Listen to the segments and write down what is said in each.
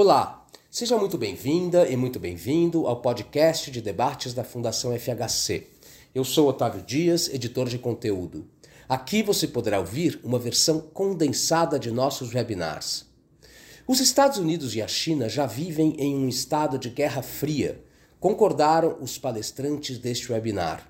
Olá, seja muito bem-vinda e muito bem-vindo ao podcast de debates da Fundação FHC. Eu sou Otávio Dias, editor de conteúdo. Aqui você poderá ouvir uma versão condensada de nossos webinars. Os Estados Unidos e a China já vivem em um estado de guerra fria, concordaram os palestrantes deste webinar.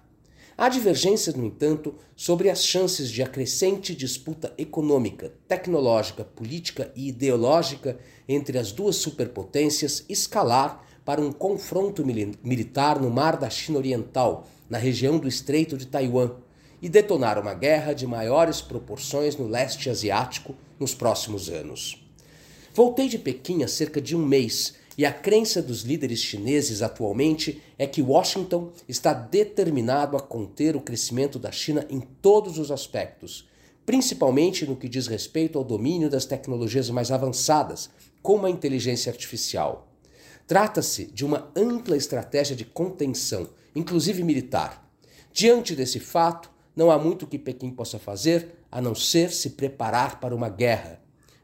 Há divergências, no entanto, sobre as chances de a crescente disputa econômica, tecnológica, política e ideológica entre as duas superpotências escalar para um confronto militar no Mar da China Oriental, na região do Estreito de Taiwan, e detonar uma guerra de maiores proporções no leste asiático nos próximos anos. Voltei de Pequim há cerca de um mês e a crença dos líderes chineses atualmente é que Washington está determinado a conter o crescimento da China em todos os aspectos, principalmente no que diz respeito ao domínio das tecnologias mais avançadas, como a inteligência artificial. Trata-se de uma ampla estratégia de contenção, inclusive militar. Diante desse fato, não há muito que Pequim possa fazer a não ser se preparar para uma guerra,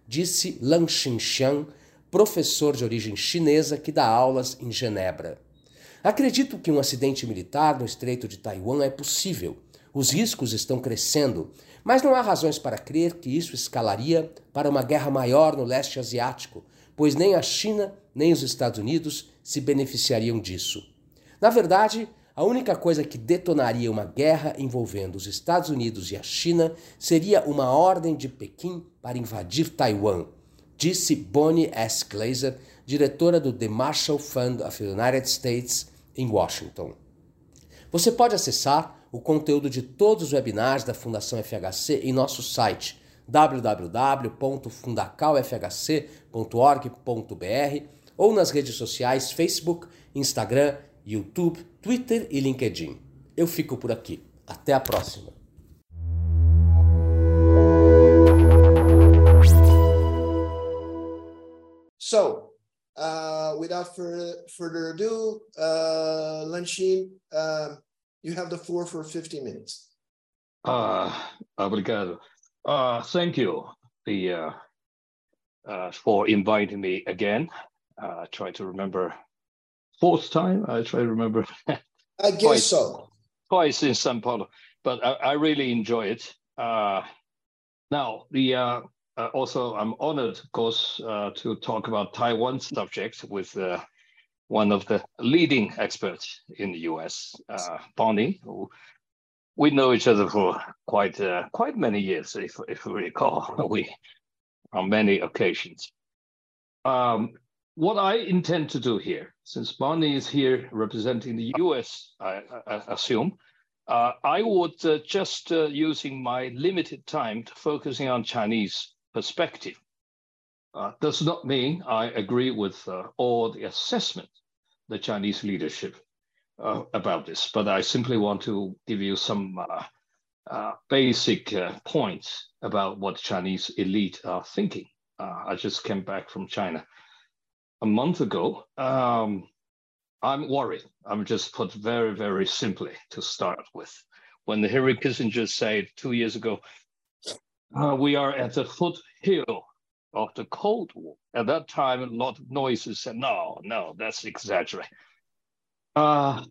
disse Lang Xinxiang, professor de origem chinesa que dá aulas em Genebra. Acredito que um acidente militar no Estreito de Taiwan é possível. Os riscos estão crescendo, mas não há razões para crer que isso escalaria para uma guerra maior no leste asiático, pois nem a China nem os Estados Unidos se beneficiariam disso. Na verdade, a única coisa que detonaria uma guerra envolvendo os Estados Unidos e a China seria uma ordem de Pequim para invadir Taiwan disse Bonnie S. Glazer, diretora do The Marshall Fund of the United States em Washington. Você pode acessar o conteúdo de todos os webinars da Fundação FHC em nosso site www.fundacalfhc.org.br ou nas redes sociais Facebook, Instagram, YouTube, Twitter e LinkedIn. Eu fico por aqui. Até a próxima! So, uh, without further, further ado, uh, Lanxin, uh, you have the floor for 50 minutes. Uh, obrigado. Uh, thank you the, uh, uh, for inviting me again. Uh, try to remember fourth time. I try to remember. I guess twice, so. Twice in Sao Paulo, but I, I really enjoy it. Uh, now the uh, also, I'm honored, of course, uh, to talk about Taiwan subject with uh, one of the leading experts in the U.S., uh, Bonnie, we know each other for quite uh, quite many years, if if we recall, we on many occasions. Um, what I intend to do here, since Bonnie is here representing the U.S., I, I assume, uh, I would uh, just uh, using my limited time to focusing on Chinese perspective. Uh, does not mean I agree with uh, all the assessment the Chinese leadership uh, about this, but I simply want to give you some uh, uh, basic uh, points about what Chinese elite are thinking. I just came back from China a month ago. Um, I'm worried. I'm just put very, very simply to start with. When the Henry Kissinger said two years ago, uh, we are at the foothill of the Cold War. At that time, a lot of noises said, no, no, that's exaggerated. Uh,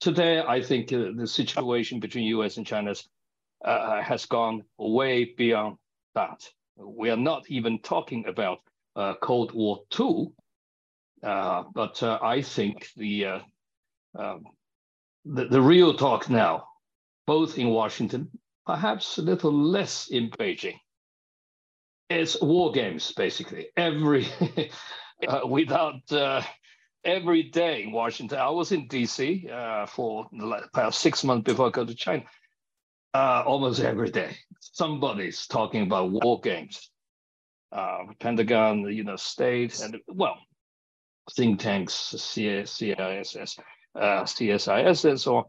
today, I think uh, the situation between US and China uh, has gone way beyond that. We are not even talking about uh, Cold War II, uh, but I think the, um, the, the real talk now, both in Washington perhaps a little less in Beijing. It's war games, basically. Every uh, without uh, every day in Washington. I was in DC uh, for about six months before I go to China. Uh, almost every day, somebody's talking about war games. Uh, Pentagon, you know, state, and well, think tanks, CISS, uh, CSIS, and so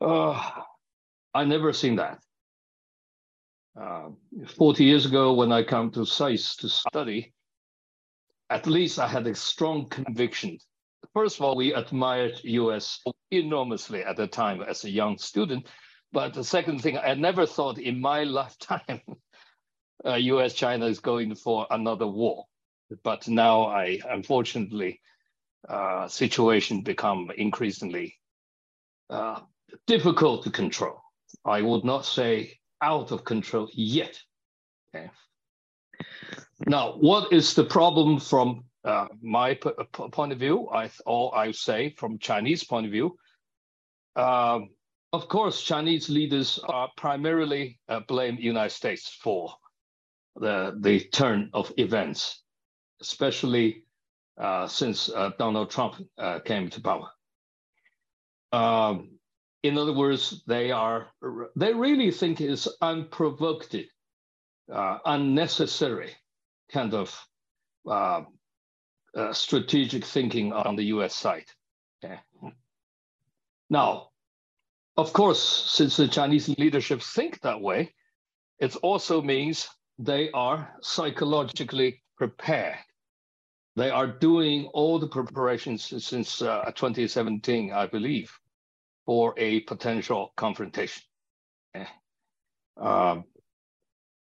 on. I never seen that. Uh, 40 years ago, when I come to SAIS to study, at least I had a strong conviction. First of all, we admired US enormously at the time as a young student. But the second thing, I never thought in my lifetime uh, US China is going for another war. but now I unfortunately uh, situation become increasingly uh, difficult to control. I would not say out of control yet. Okay. Now, what is the problem from uh, my point of view? I or I say from Chinese point of view. Um, of course, Chinese leaders are primarily uh, blame United States for the the turn of events, especially uh, since uh, Donald Trump uh, came to power. Um, in other words, they are they really think it's unprovoked, uh, unnecessary kind of uh, uh, strategic thinking on the U.S. side. Okay. Now, of course, since the Chinese leadership think that way, it also means they are psychologically prepared. They are doing all the preparations since uh, 2017, I believe, for a potential confrontation. Okay. Um,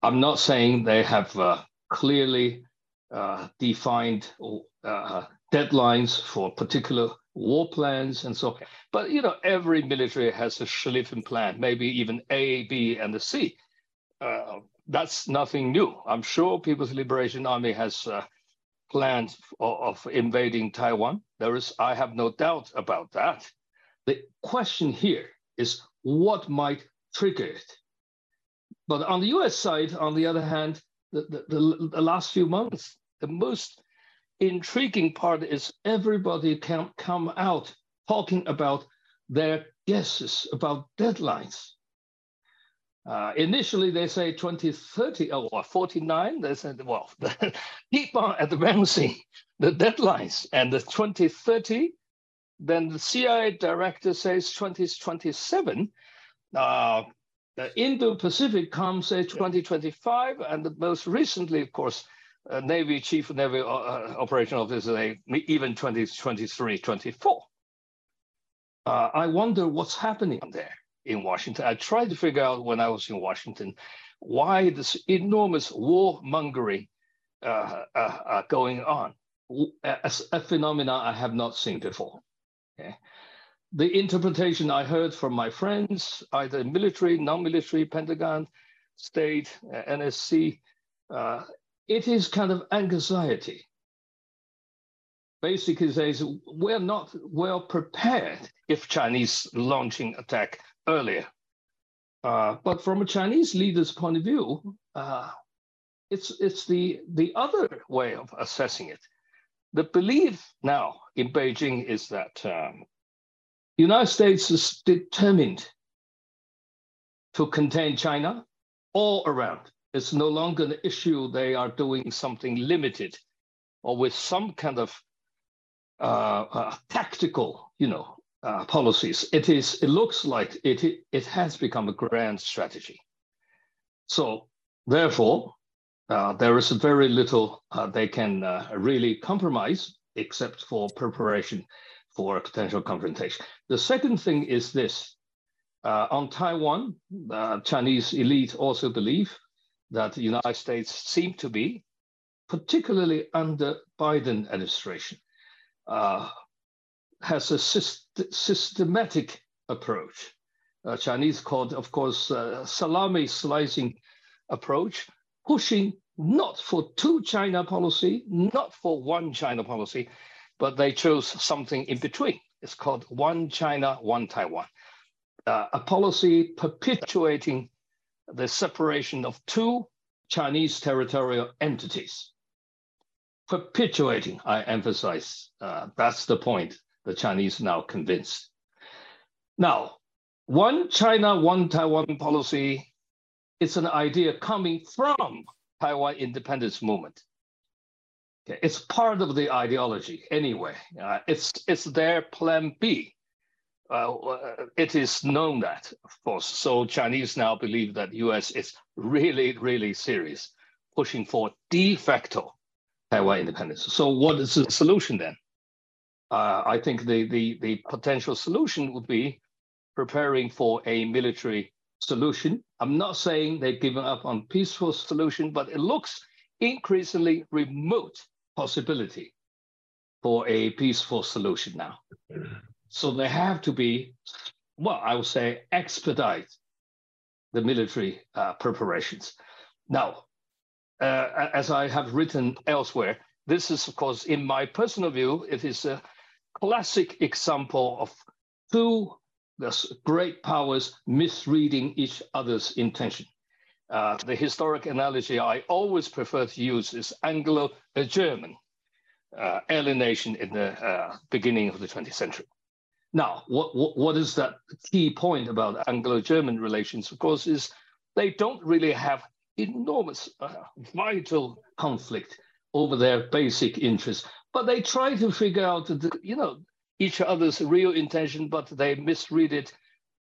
I'm not saying they have uh, clearly uh, defined uh, deadlines for particular war plans and so on. But you know, every military has a Schlieffen plan, maybe even A, B, and the C. Uh, that's nothing new. I'm sure People's Liberation Army has uh, plans of, of invading Taiwan. There is, I have no doubt about that. The question here is what might trigger it. But on the US side, on the other hand, the, the, the, the last few months, the most intriguing part is everybody can come out talking about their guesses about deadlines. Uh, initially, they say 2030 or 49. They said, well, keep on advancing the deadlines. And the 2030, then the CIA director says 2027. Uh, the Indo-Pacific comes say 2025, and the most recently, of course, uh, Navy Chief Navy uh, uh Operation Officer, they even 2023, 24. Uh, I wonder what's happening there in Washington. I tried to figure out when I was in Washington why this enormous warmongering uh, uh, going on, a, a phenomenon I have not seen before. Okay? the interpretation I heard from my friends, either military, non-military, Pentagon, state, uh, NSC, uh, it is kind of anxiety. Basically says we're not well prepared if Chinese launching attack earlier. Uh, but from a Chinese leader's point of view, uh, it's, it's the, the other way of assessing it. The belief now in Beijing is that um, the United States is determined to contain China all around. It's no longer an issue they are doing something limited or with some kind of uh, uh, tactical, you know, uh, policies. It is. It looks like it. It has become a grand strategy. So therefore, uh, there is very little uh, they can uh, really compromise except for preparation for a potential confrontation. The second thing is this. Uh, on Taiwan, the Chinese elite also believe that the United States seem to be, particularly under Biden administration, uh, has a syst systematic approach. Chinese called, of course, salami slicing approach, pushing not for two China policy, not for one China policy, but they chose something in between. It's called One China, One Taiwan, uh, a policy perpetuating the separation of two Chinese territorial entities. Perpetuating, I emphasize, uh, that's the point the Chinese now convinced. Now, one China, one Taiwan policy is an idea coming from Taiwan independence movement. It's part of the ideology anyway. Uh, it's it's their plan B. Uh, uh it is known that, of course. So Chinese now believe that U.S. is really, really serious, pushing for de facto Taiwan independence. So what is the solution then? Uh, I think the, the the potential solution would be preparing for a military solution. I'm not saying they've given up on peaceful solution, but it looks increasingly remote possibility for a peaceful solution now. So they have to be, well, I would say, expedite the military uh, preparations. Now, uh, as I have written elsewhere, this is, of course, in my personal view, it is a classic example of two great powers misreading each other's intention. Uh, the historic analogy I always prefer to use is Anglo-German uh, alienation in the uh, beginning of the 20th century. Now, what, what, what is that key point about Anglo-German relations? Of course, is they don't really have enormous, uh, vital conflict over their basic interests, but they try to figure out, that, you know, each other's real intention, but they misread it.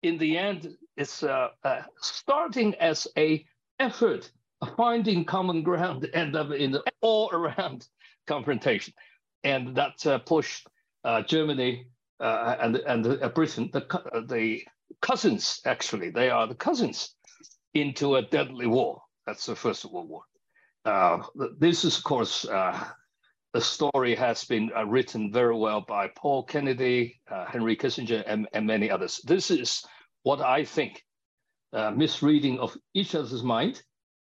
In the end, it's uh, uh, starting as a effort of finding common ground, end up in the all-around confrontation, and that uh, pushed uh, Germany uh, and and uh, Britain, the the cousins actually, they are the cousins, into a deadly war. That's the First World War. this is, of course, the story has been uh, written very well by Paul Kennedy, uh, Henry Kissinger, and, and, many others. This is what I think uh, misreading of each other's mind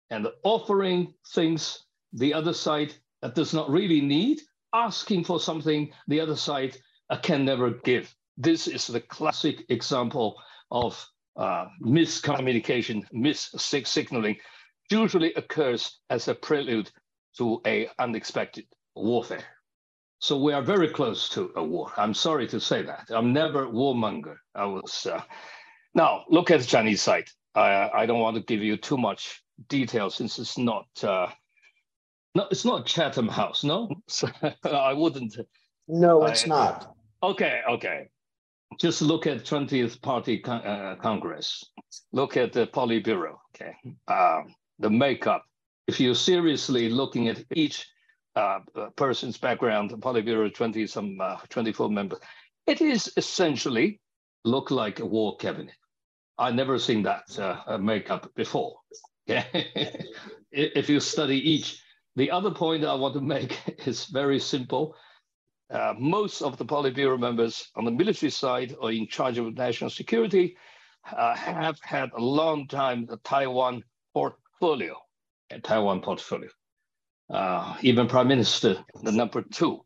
and offering things the other side that does not really need, asking for something the other side uh, can never give. This is the classic example of uh, miscommunication, mis-signaling, usually occurs as a prelude to a unexpected warfare. So we are very close to a war. I'm sorry to say that. I'm never warmonger. I was. Uh... Now look at the Chinese side. I, I don't want to give you too much detail since it's not. Uh, no, it's not Chatham House. No, I wouldn't. No, it's I, not. Okay, okay. Just look at 20th Party con uh, Congress. Look at the Politburo. Okay, um, the makeup. If you're seriously looking at each uh, person's background, the Politburo 20 some uh, 24 members. It is essentially look like a war cabinet. I never seen that uh, makeup before. if you study each, the other point I want to make is very simple. Uh, most of the Politburo members on the military side or in charge of national security uh, have had a long time the Taiwan portfolio, a Taiwan portfolio uh, even prime minister, the number two.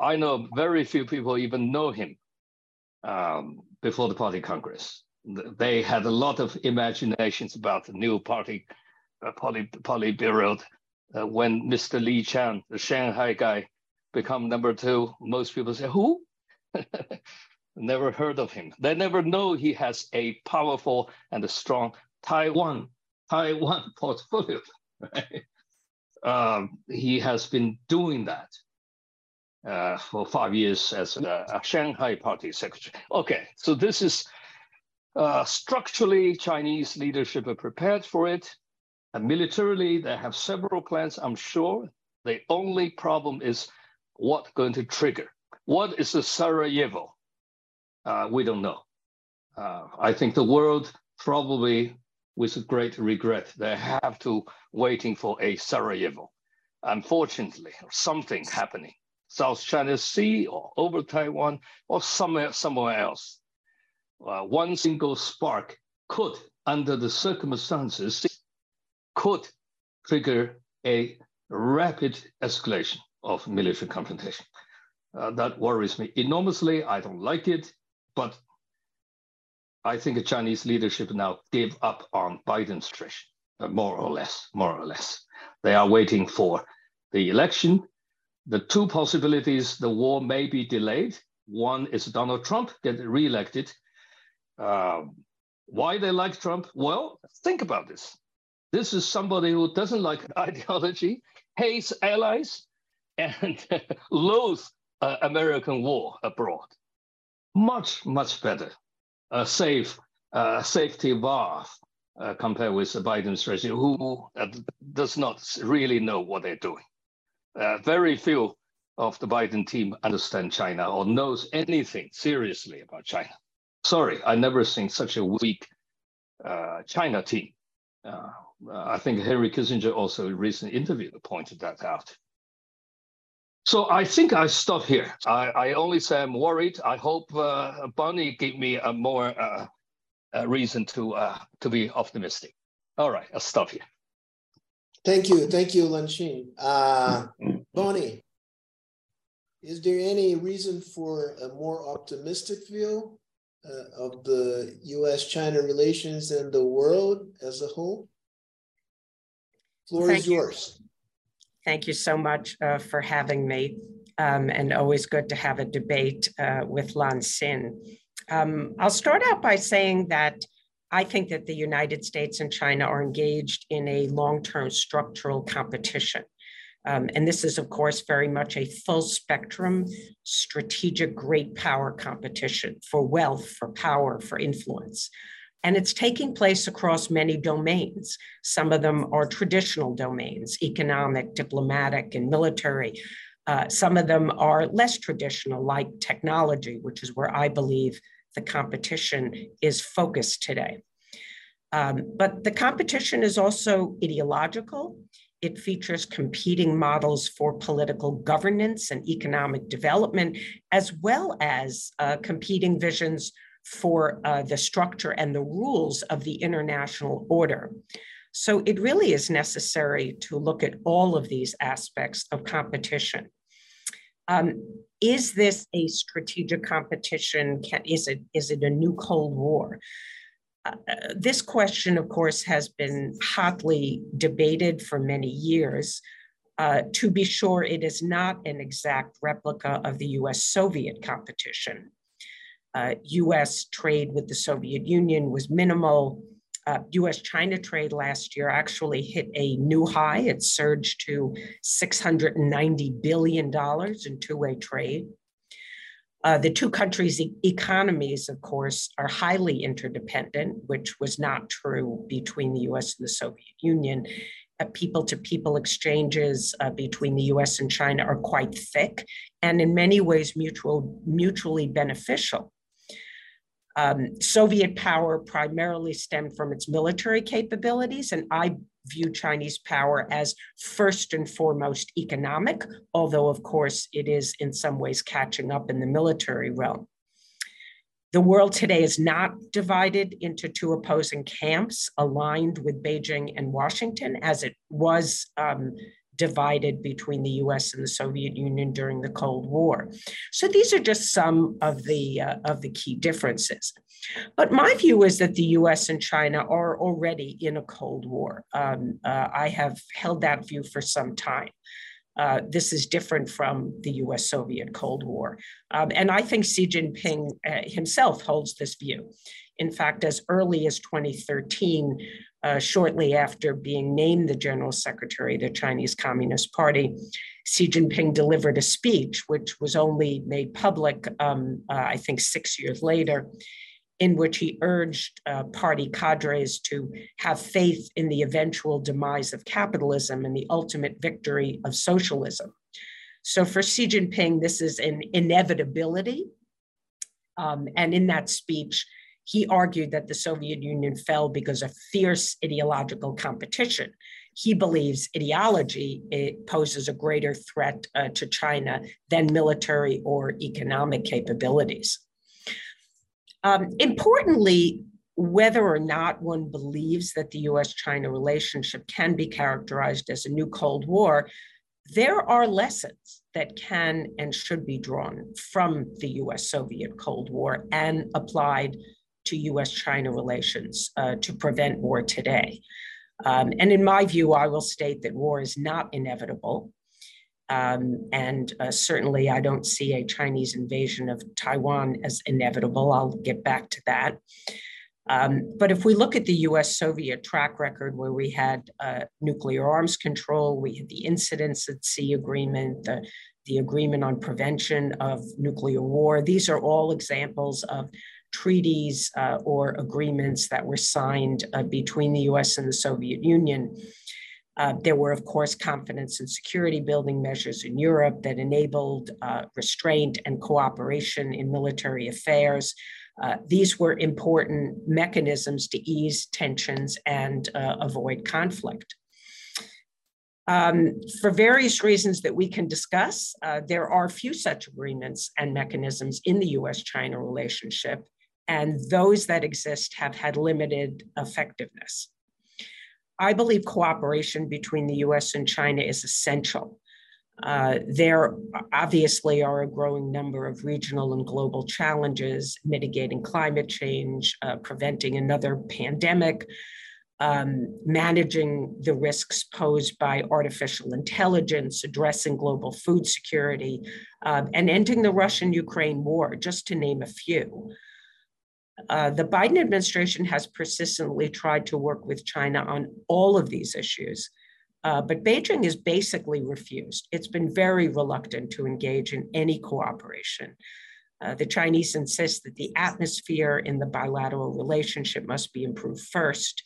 I know very few people even know him um, before the party congress. They had a lot of imaginations about the new party, uh, poly, Politburo. Uh, when Mr. Li Qiang, the Shanghai guy, become number two, most people say, who? never heard of him. They never know he has a powerful and a strong Taiwan, Taiwan portfolio. Right? Um, he has been doing that uh, for five years as a, a, Shanghai Party secretary. Okay, so this is uh, structurally Chinese leadership are prepared for it. And militarily, they have several plans, I'm sure. The only problem is what going to trigger. What is the Sarajevo? Uh, we don't know. Uh, I think the world probably with great regret. They have to waiting for a Sarajevo. Unfortunately, something happening. South China Sea or over Taiwan or somewhere, somewhere else. Uh, one single spark could, under the circumstances, could trigger a rapid escalation of military confrontation. Uh, that worries me enormously. I don't like it, but I think the Chinese leadership now gave up on Biden's tradition, uh, more or less, more or less. They are waiting for the election. The two possibilities, the war may be delayed. One is Donald Trump get reelected. Um, why they like Trump? Well, think about this. This is somebody who doesn't like ideology, hates allies, and loathes uh, American war abroad. Much, much better a safe uh, safety valve uh, compared with the Biden administration, who uh, does not really know what they're doing. Uh, very few of the Biden team understand China or knows anything seriously about China. Sorry, I never seen such a weak uh, China team. Uh, I think Henry Kissinger also recently interviewed pointed that out. So I think I stop here. I, I only say I'm worried. I hope uh, Bonnie give me a more uh, a reason to uh, to be optimistic. All right, I'll stop here. Thank you, thank you, Lanxin. Uh, Bonnie, is there any reason for a more optimistic view uh, of the U.S.-China relations and the world as a whole? Floor Thank is you. Thank you so much uh, for having me, um, and always good to have a debate uh, with Lanxin. Um, I'll start out by saying that I think that the United States and China are engaged in a long-term structural competition. Um, and this is, of course, very much a full spectrum strategic great power competition for wealth, for power, for influence. And it's taking place across many domains. Some of them are traditional domains, economic, diplomatic, and military. Uh, some of them are less traditional, like technology, which is where I believe the competition is focused today. Um, but the competition is also ideological. It features competing models for political governance and economic development, as well as uh, competing visions for uh, the structure and the rules of the international order. So it really is necessary to look at all of these aspects of competition. Um, is this a strategic competition? Can, is, it, is it a new Cold War? Uh, this question, of course, has been hotly debated for many years. Uh, to be sure, it is not an exact replica of the US Soviet competition. Uh, US trade with the Soviet Union was minimal. Uh, US China trade last year actually hit a new high. It surged to $690 billion in two way trade. Uh, the two countries' e- economies, of course, are highly interdependent, which was not true between the US and the Soviet Union. People to people exchanges uh, between the US and China are quite thick and in many ways mutual, mutually beneficial. Um, Soviet power primarily stemmed from its military capabilities, and I view Chinese power as first and foremost economic, although, of course, it is in some ways catching up in the military realm. The world today is not divided into two opposing camps aligned with Beijing and Washington, as it was um, divided between the US and the Soviet Union during the Cold War. So these are just some of the, uh, of the key differences. But my view is that the US and China are already in a Cold War. Um, uh, I have held that view for some time. Uh, this is different from the US Soviet Cold War. Um, and I think Xi Jinping uh, himself holds this view. In fact, as early as 2013, uh, shortly after being named the General Secretary of the Chinese Communist Party, Xi Jinping delivered a speech, which was only made public, um, uh, I think, six years later, in which he urged uh, party cadres to have faith in the eventual demise of capitalism and the ultimate victory of socialism. So for Xi Jinping, this is an inevitability. Um, and in that speech, he argued that the Soviet Union fell because of fierce ideological competition. He believes ideology poses a greater threat uh, to China than military or economic capabilities. Um, importantly, whether or not one believes that the US China relationship can be characterized as a new Cold War, there are lessons that can and should be drawn from the US Soviet Cold War and applied to US China relations uh, to prevent war today. Um, and in my view, I will state that war is not inevitable. Um, and uh, certainly, I don't see a Chinese invasion of Taiwan as inevitable. I'll get back to that. Um, but if we look at the US Soviet track record, where we had uh, nuclear arms control, we had the Incidents at Sea Agreement, the, the agreement on prevention of nuclear war, these are all examples of treaties uh, or agreements that were signed uh, between the US and the Soviet Union. Uh, there were, of course, confidence and security building measures in Europe that enabled uh, restraint and cooperation in military affairs. Uh, these were important mechanisms to ease tensions and uh, avoid conflict. Um, for various reasons that we can discuss, uh, there are few such agreements and mechanisms in the US China relationship, and those that exist have had limited effectiveness. I believe cooperation between the US and China is essential. Uh, there obviously are a growing number of regional and global challenges, mitigating climate change, uh, preventing another pandemic, um, managing the risks posed by artificial intelligence, addressing global food security, uh, and ending the Russian Ukraine war, just to name a few. Uh, the Biden administration has persistently tried to work with China on all of these issues, uh, but Beijing has basically refused. It's been very reluctant to engage in any cooperation. Uh, the Chinese insist that the atmosphere in the bilateral relationship must be improved first,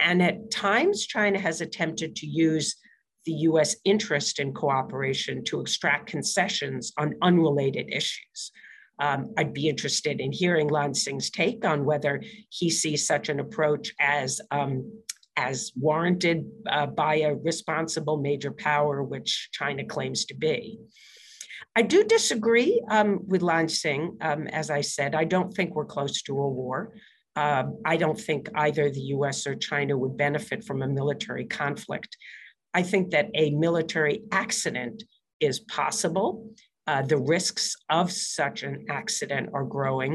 and at times, China has attempted to use the US interest in cooperation to extract concessions on unrelated issues. Um, I'd be interested in hearing Lanxin's take on whether he sees such an approach as, um, as warranted uh, by a responsible major power, which China claims to be. I do disagree um, with Lansing. Um, as I said, I don't think we're close to a war. Uh, I don't think either the US or China would benefit from a military conflict. I think that a military accident is possible. Uh, the risks of such an accident are growing,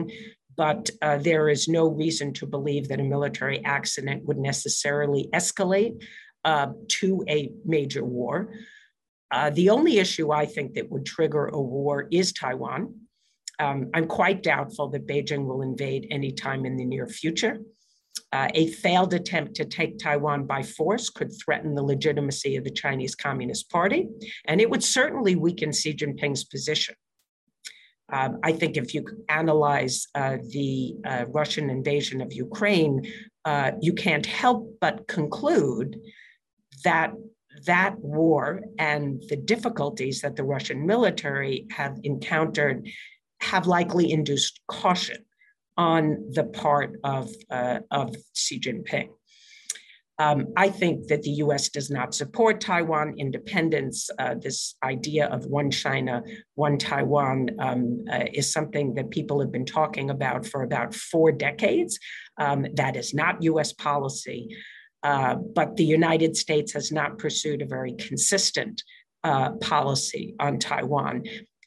but uh, there is no reason to believe that a military accident would necessarily escalate uh, to a major war. Uh, the only issue I think that would trigger a war is Taiwan um, I'm quite doubtful that Beijing will invade anytime in the near future. Uh, a failed attempt to take Taiwan by force could threaten the legitimacy of the Chinese Communist Party, and it would certainly weaken Xi Jinping's position. Um, I think if you analyze uh, the uh, Russian invasion of Ukraine, uh, you can't help but conclude that that war and the difficulties that the Russian military have encountered have likely induced caution on the part of, uh, of Xi Jinping. Um, I think that the US does not support Taiwan independence. Uh, this idea of one China, one Taiwan um, uh, is something that people have been talking about for about four decades. Um, that is not US policy. Uh, but the United States has not pursued a very consistent uh, policy on Taiwan.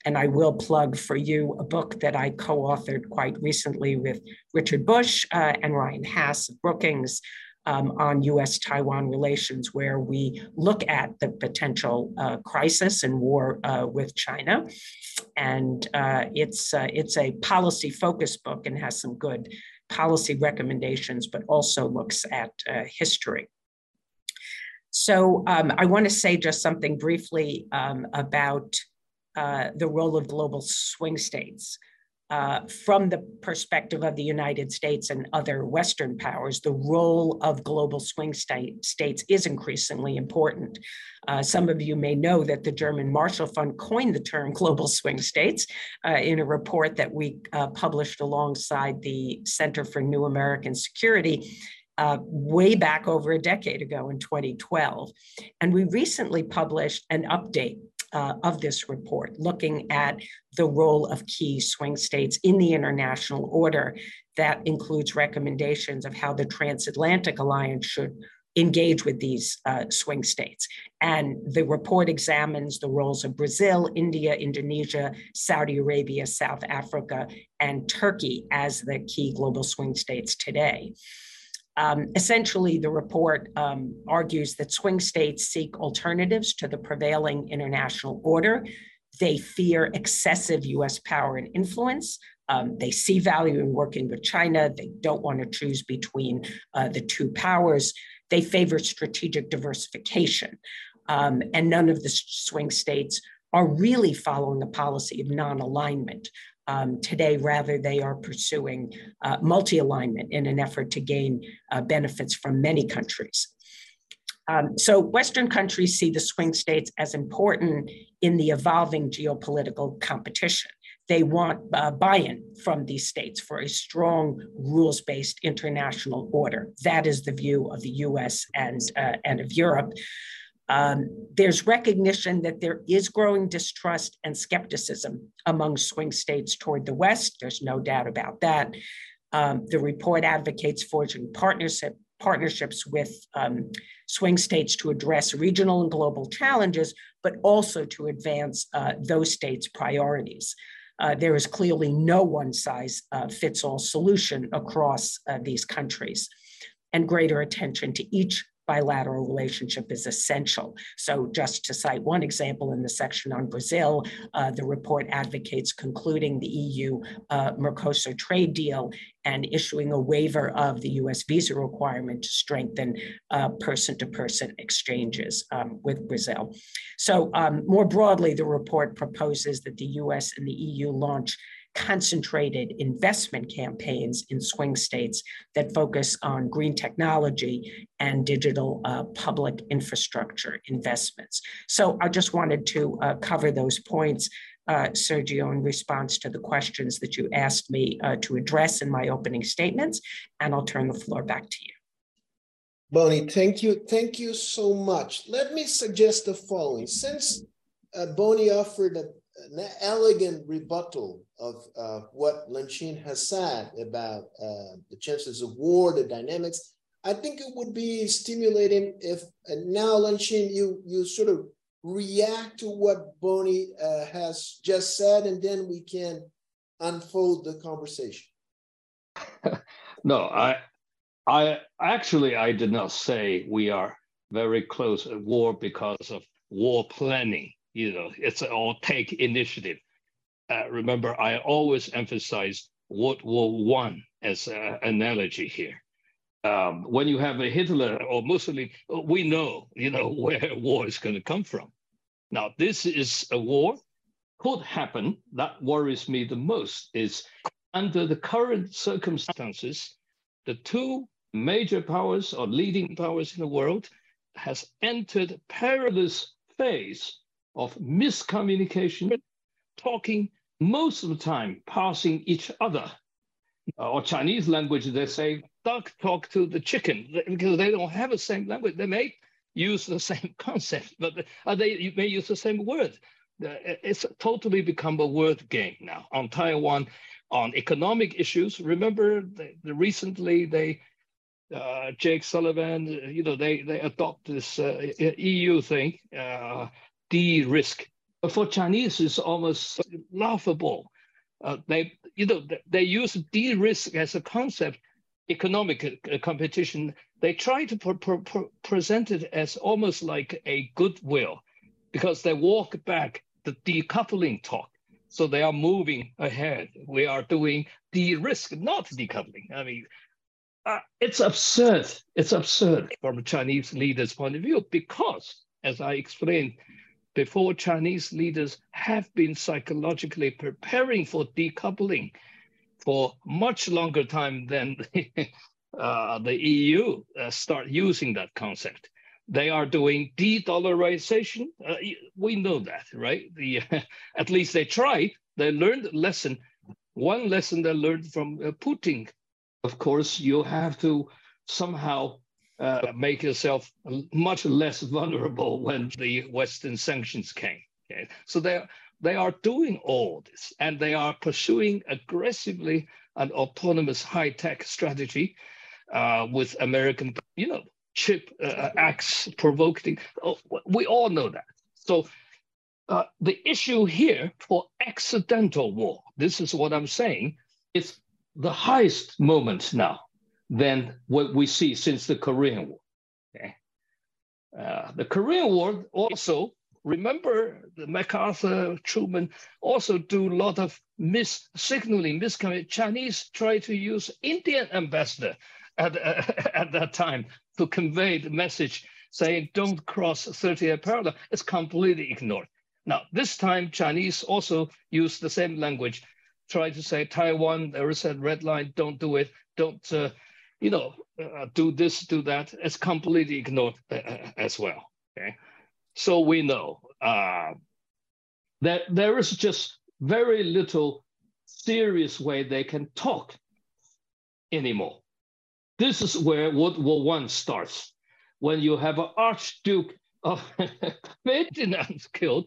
And I will plug for you a book that I co authored quite recently with Richard Bush uh, and Ryan Hass of Brookings um, on US Taiwan relations, where we look at the potential uh, crisis and war uh, with China. And uh, it's, uh, it's a policy focused book and has some good policy recommendations, but also looks at uh, history. So um, I want to say just something briefly um, about uh, the role of global swing states. Uh, from the perspective of the United States and other Western powers, the role of global swing state, states is increasingly important. Uh, some of you may know that the German Marshall Fund coined the term global swing states uh, in a report that we uh, published alongside the Center for New American Security. Uh, way back over a decade ago in 2012. And we recently published an update uh, of this report, looking at the role of key swing states in the international order. That includes recommendations of how the transatlantic alliance should engage with these uh, swing states. And the report examines the roles of Brazil, India, Indonesia, Saudi Arabia, South Africa, and Turkey as the key global swing states today. Um, essentially, the report um, argues that swing states seek alternatives to the prevailing international order. They fear excessive US power and influence. Um, they see value in working with China. They don't want to choose between uh, the two powers. They favor strategic diversification. Um, and none of the swing states are really following a policy of non alignment. Um, today, rather, they are pursuing uh, multi alignment in an effort to gain uh, benefits from many countries. Um, so, Western countries see the swing states as important in the evolving geopolitical competition. They want uh, buy in from these states for a strong rules based international order. That is the view of the US and, uh, and of Europe. Um, there's recognition that there is growing distrust and skepticism among swing states toward the West. There's no doubt about that. Um, the report advocates forging partnership, partnerships with um, swing states to address regional and global challenges, but also to advance uh, those states' priorities. Uh, there is clearly no one size uh, fits all solution across uh, these countries, and greater attention to each bilateral relationship is essential. So, just to cite one example in the section on Brazil, uh, the report advocates concluding the EU uh, Mercosur trade deal and issuing a waiver of the US visa requirement to strengthen person to person exchanges um, with Brazil. So, um, more broadly, the report proposes that the US and the EU launch concentrated investment campaigns in swing states that focus on green technology and digital uh, public infrastructure investments. So I just wanted to uh, cover those points, uh, Sergio, in response to the questions that you asked me uh, to address in my opening statements, and I'll turn the floor back to you. Bonnie, thank you. Thank you so much. Let me suggest the following. Since uh, Bonnie offered a an elegant rebuttal of uh, what Lanxin has said about uh, the chances of war, the dynamics. I think it would be stimulating if now, Lanxin, you you sort of react to what Bonnie uh, has just said, and then we can unfold the conversation. no, I, I actually I did not say we are very close at war because of war planning you know, it's all take initiative. Uh, remember, I always emphasize World War One as an analogy here. Um, when you have a Hitler or Mussolini, we know, you know, where war is going to come from. Now, this is a war could happen. That worries me the most. Is under the current circumstances, the two major powers or leading powers in the world has entered perilous phase of miscommunication, talking most of the time, passing each other. Uh, or Chinese language, they say duck talk to the chicken because they don't have the same language. They may use the same concept, but uh, they may use the same word. Uh, it's totally become a word game now on Taiwan, on economic issues. Remember, the, the recently they uh, Jake Sullivan, you know, they they adopt this uh, EU thing, uh, de-risk. For Chinese, it's almost laughable. Uh, they, you know, they use de-risk as a concept, economic uh, competition. They try to present it as almost like a goodwill, because they walk back the decoupling talk. So they are moving ahead. We are doing de-risk, not decoupling. I mean, uh, it's absurd. It's absurd from a Chinese leader's point of view because, as I explained, before Chinese leaders have been psychologically preparing for decoupling for much longer time than uh, the EU uh, start using that concept. They are doing de-dollarization. Uh, we know that, right? The, at least they tried. They learned a lesson. One lesson they learned from uh, Putin, of course, you have to somehow uh, make yourself much less vulnerable when the Western sanctions came. Okay? So they they are doing all this, and they are pursuing aggressively an autonomous high-tech strategy uh, with American, you know, chip uh, acts provoking. Oh, we all know that. So uh, the issue here for accidental war, this is what I'm saying, is the highest moment now than what we see since the Korean War. Okay? Uh, the Korean War also, remember the MacArthur, Truman also do a lot of mis signaling, miscommunication. Chinese try to use Indian ambassador at, uh, at that time to convey the message saying don't cross 30th parallel. It's completely ignored. Now, this time Chinese also use the same language, try to say Taiwan, there is a red line, don't do it, don't uh, you know, uh, do this, do that, it's completely ignored uh, uh, as well. Okay, so we know uh, that there is just very little serious way they can talk anymore. This is where World War One starts, when you have an Archduke of maintenance killed,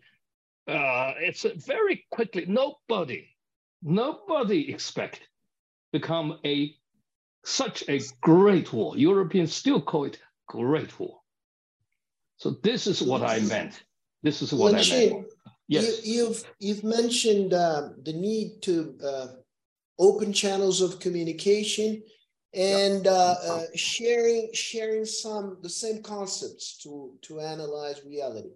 uh, it's very quickly, nobody, nobody expect become a such a great war. Europeans still call it great war. So this is what I meant. This is what I meant. Yes. You, have you've, you've mentioned uh, the need to uh, open channels of communication and uh, uh, sharing sharing some the same concepts to to analyze reality.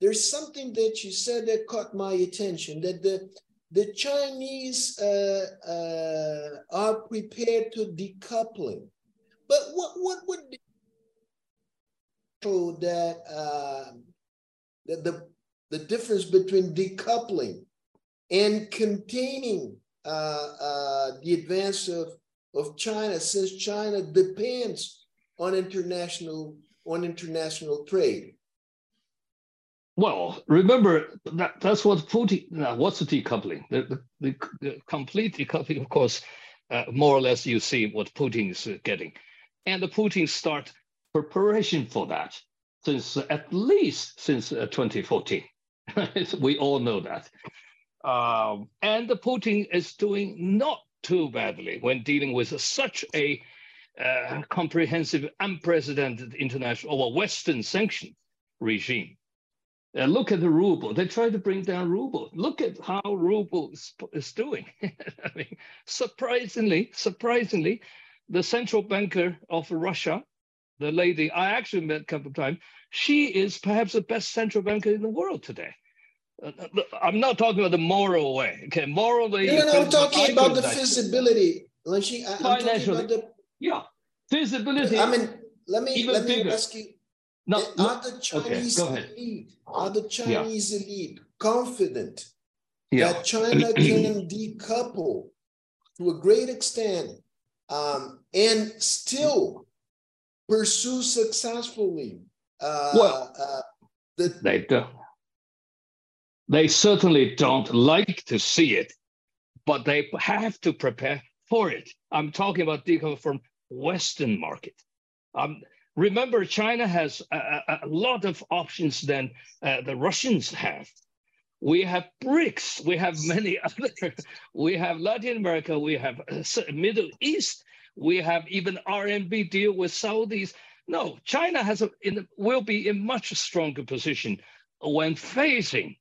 There's something that you said that caught my attention that the the Chinese uh, uh, are prepared to decoupling, but what what would show that uh, that the the difference between decoupling and containing uh, uh, the advance of of China, since China depends on international on international trade. Well, remember that that's what Putin. Now, what's the decoupling? The, the, the, complete decoupling, of course, uh, more or less you see what Putin is uh, getting, and the Putin start preparation for that since uh, at least since uh, 2014. we all know that, um, and the Putin is doing not too badly when dealing with such a uh, comprehensive, unprecedented international or Western sanction regime. Uh, look at the ruble. They try to bring down ruble. Look at how ruble is, is doing. I mean, surprisingly, surprisingly, the central banker of Russia, the lady I actually met a couple of times, she is perhaps the best central banker in the world today. Uh, uh I'm not talking about the moral way. Okay, morally. No, no, I'm talking about the feasibility. Lanxin, I, am talking about the. Yeah, feasibility. I mean, let me let me ask you no, are the Chinese okay, elite, are the Chinese yeah. elite confident yeah. that China can decouple to a great extent um, and still pursue successfully uh, well, uh, the, they don't. They certainly don't like to see it, but they have to prepare for it. I'm talking about decouple from Western market. Um, Remember, China has a, a lot of options than uh, the Russians have. We have BRICS, we have many other, we have Latin America, we have uh, Middle East, we have even RMB deal with Saudis. No, China has a, in, will be in much stronger position when facing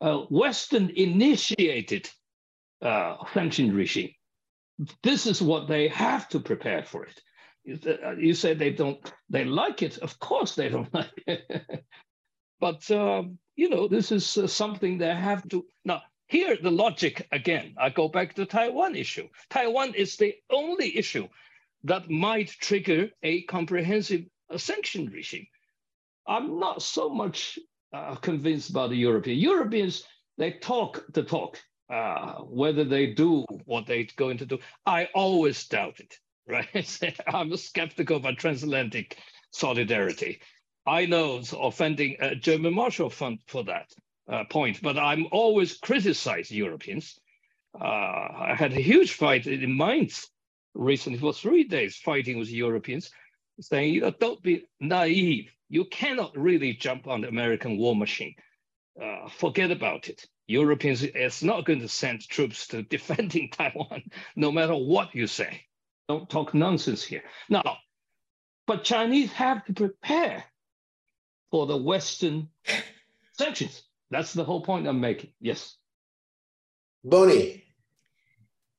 a Western initiated uh, sanction regime. This is what they have to prepare for it. Uh, you say they don't they like it. Of course they don't like it. But um, you know this is uh, something they have to now here the logic again. I go back to taiwan issue. Taiwan is the only issue that might trigger a comprehensive uh, sanction regime. I'm not so much uh, convinced about the european europeans they talk the talk uh, whether they do what they're going to do. I always doubt it right? I'm skeptical about transatlantic solidarity. I know it's offending a German Marshall Fund for that uh, point, but I'm always criticize Europeans. Uh, I had a huge fight in Mainz recently for three days fighting with Europeans, saying, you know, don't be naive. You cannot really jump on the American war machine. Uh, forget about it. Europeans is not going to send troops to defending Taiwan, no matter what you say. Don't talk nonsense here. Now, but Chinese have to prepare for the Western sanctions. That's the whole point I'm making. Yes. Bonnie.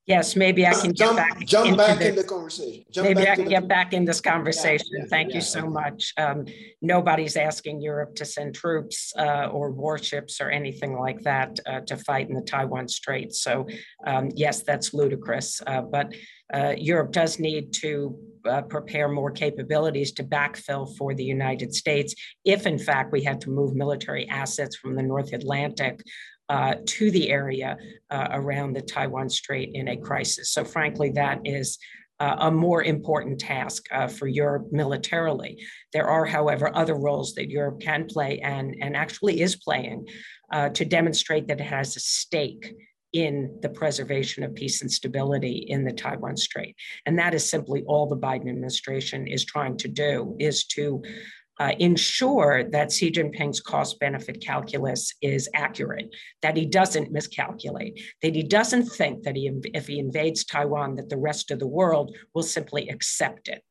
Yes, maybe I can jump, back jump into back in the conversation. Jump maybe I can get back in this conversation. Yeah, yeah, Thank yeah, you so much. Um, nobody's asking Europe to send troops uh, or warships or anything like that uh, to fight in the Taiwan Strait. So um, yes, that's ludicrous. Uh, but uh, Europe does need to uh, prepare more capabilities to backfill for the United States if, in fact, we had to move military assets from the North Atlantic uh, to the area uh, around the Taiwan Strait in a crisis. So, frankly, that is uh, a more important task uh, for Europe militarily. There are, however, other roles that Europe can play and, and actually is playing uh, to demonstrate that it has a stake in the preservation of peace and stability in the Taiwan Strait. And that is simply all the Biden administration is trying to do is to uh, ensure that Xi Jinping's cost benefit calculus is accurate, that he doesn't miscalculate, that he doesn't think that he, if he invades Taiwan, that the rest of the world will simply accept it.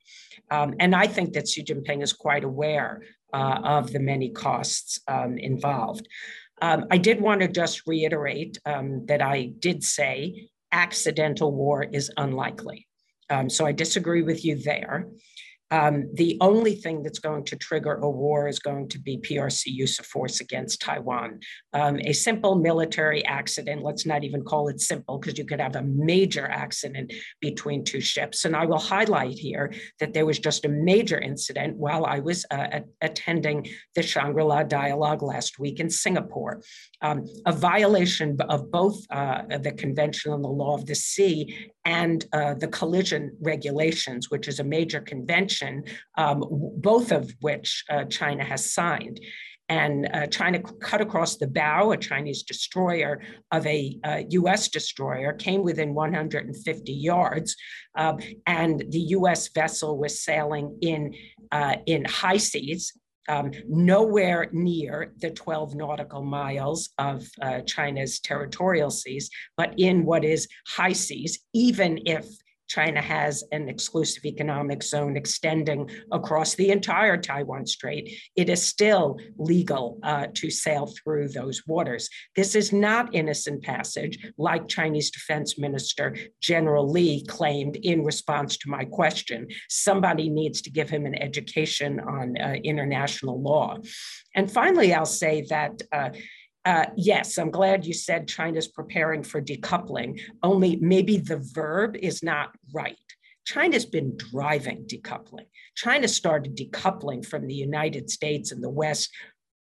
Um, and I think that Xi Jinping is quite aware uh, of the many costs um, involved. Um, I did want to just reiterate um, that I did say accidental war is unlikely. Um, so I disagree with you there. Um, the only thing that's going to trigger a war is going to be PRC use of force against Taiwan. Um, a simple military accident, let's not even call it simple, because you could have a major accident between two ships. And I will highlight here that there was just a major incident while I was uh, attending the Shangri La dialogue last week in Singapore. Um, a violation of both uh, the Convention on the Law of the Sea and uh, the collision regulations, which is a major convention, um, both of which uh, China has signed. And uh, China cut across the bow, a Chinese destroyer of a US uh, destroyer, came within 150 yards. Um, and the US vessel was sailing in, uh, in high seas um, nowhere near the 12 nautical miles of uh, China's territorial seas, but in what is high seas, even if China has an exclusive economic zone extending across the entire Taiwan Strait, it is still legal uh, to sail through those waters. This is not innocent passage, like Chinese Defense Minister General Li claimed in response to my question. Somebody needs to give him an education on uh, international law. And finally, I'll say that. Uh, uh, yes, I'm glad you said China's preparing for decoupling, only maybe the verb is not right. China's been driving decoupling. China started decoupling from the United States and the West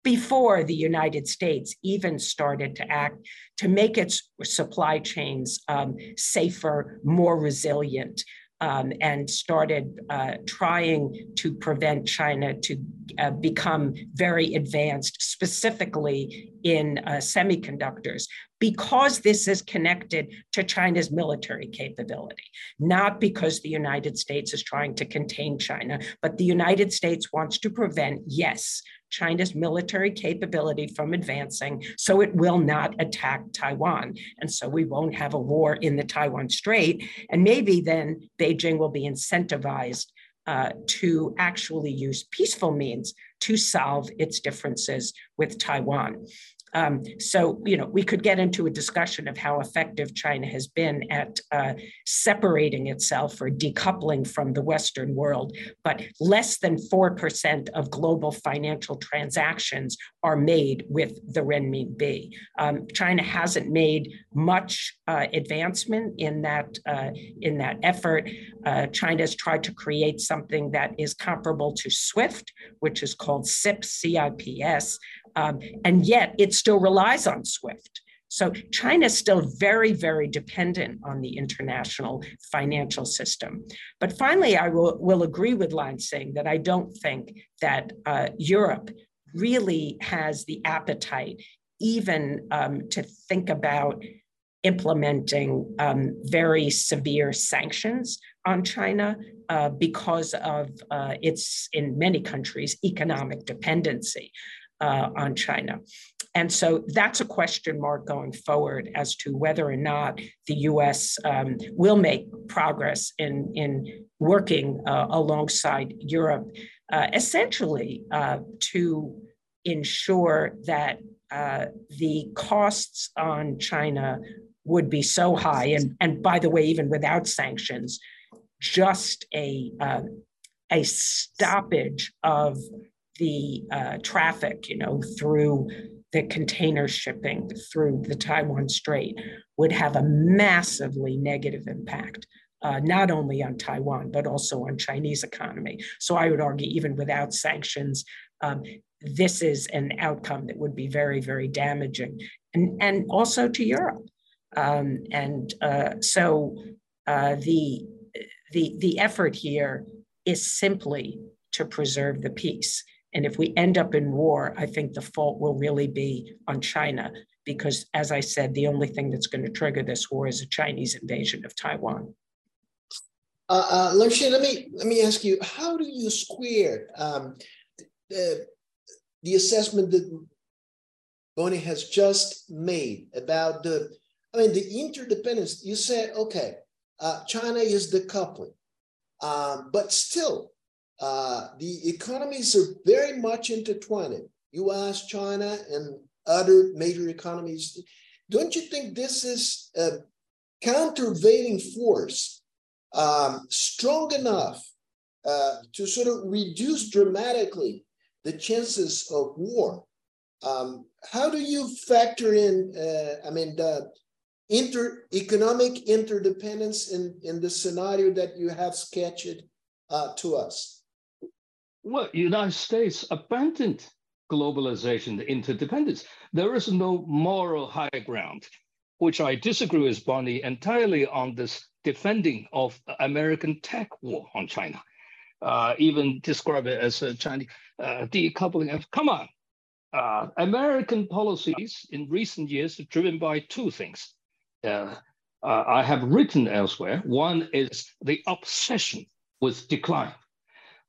before the United States even started to act to make its supply chains um, safer, more resilient, um, and started uh, trying to prevent China to uh, become very advanced, specifically in uh, semiconductors, because this is connected to China's military capability, not because the United States is trying to contain China, but the United States wants to prevent, yes, China's military capability from advancing so it will not attack Taiwan. And so we won't have a war in the Taiwan Strait. And maybe then Beijing will be incentivized uh, to actually use peaceful means to solve its differences with Taiwan. Um, so, you know, we could get into a discussion of how effective China has been at uh, separating itself or decoupling from the Western world, but less than 4% of global financial transactions are made with the renminbi. Um, China hasn't made much uh, advancement in that, uh, in that effort. Uh, China has tried to create something that is comparable to SWIFT, which is called CIPS, CIPS, um, and yet it still relies on SWIFT. So China is still very, very dependent on the international financial system. But finally, I will, will agree with Lanxin that I don't think that uh, Europe really has the appetite even um, to think about implementing um, very severe sanctions on China uh, because of uh, its, in many countries, economic dependency uh, on China. And so that's a question mark going forward as to whether or not the US um, will make progress in, in working uh, alongside Europe, uh, essentially uh, to ensure that uh, the costs on China would be so high. And, and by the way, even without sanctions, just a, uh, a stoppage of the uh, traffic, you know, through the container shipping through the Taiwan Strait would have a massively negative impact, uh, not only on Taiwan, but also on Chinese economy. So I would argue even without sanctions, um, this is an outcome that would be very, very damaging and, and also to Europe. Um, and uh, so uh, the, the, the effort here is simply to preserve the peace. And if we end up in war, I think the fault will really be on China, because as I said, the only thing that's going to trigger this war is a Chinese invasion of Taiwan. Uh, uh, let me let me ask you: How do you square um, the, the assessment that Bonnie has just made about the, I mean, the interdependence. You said, okay, uh, China is decoupling, um, but still, uh, the economies are very much intertwined. U.S., China, and other major economies. Don't you think this is a countervailing force um, strong enough uh, to sort of reduce dramatically the chances of war? Um, how do you factor in, uh, I mean, the inter economic interdependence in, in the scenario that you have sketched uh, to us? Well, United States abandoned globalization, the interdependence. There is no moral high ground, which I disagree with Bonnie entirely on this defending of American tech war on China. Uh, even describe it as a Chinese uh, decoupling. Of, come on, uh, American policies in recent years are driven by two things. Uh, uh, I have written elsewhere. One is the obsession with decline.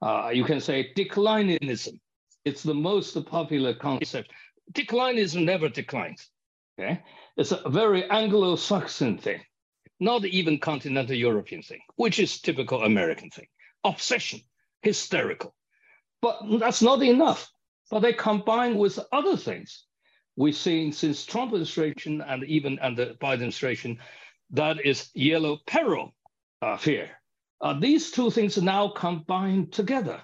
Uh, you can say declinism. It's the most popular concept. Declinism never declines. Okay, it's a very Anglo-Saxon thing, not even continental European thing, which is typical American thing. Obsession, hysterical. But that's not enough but they combine with other things. We've seen since Trump administration and even under Biden administration, that is yellow peril uh, fear. Uh, these two things now combined together.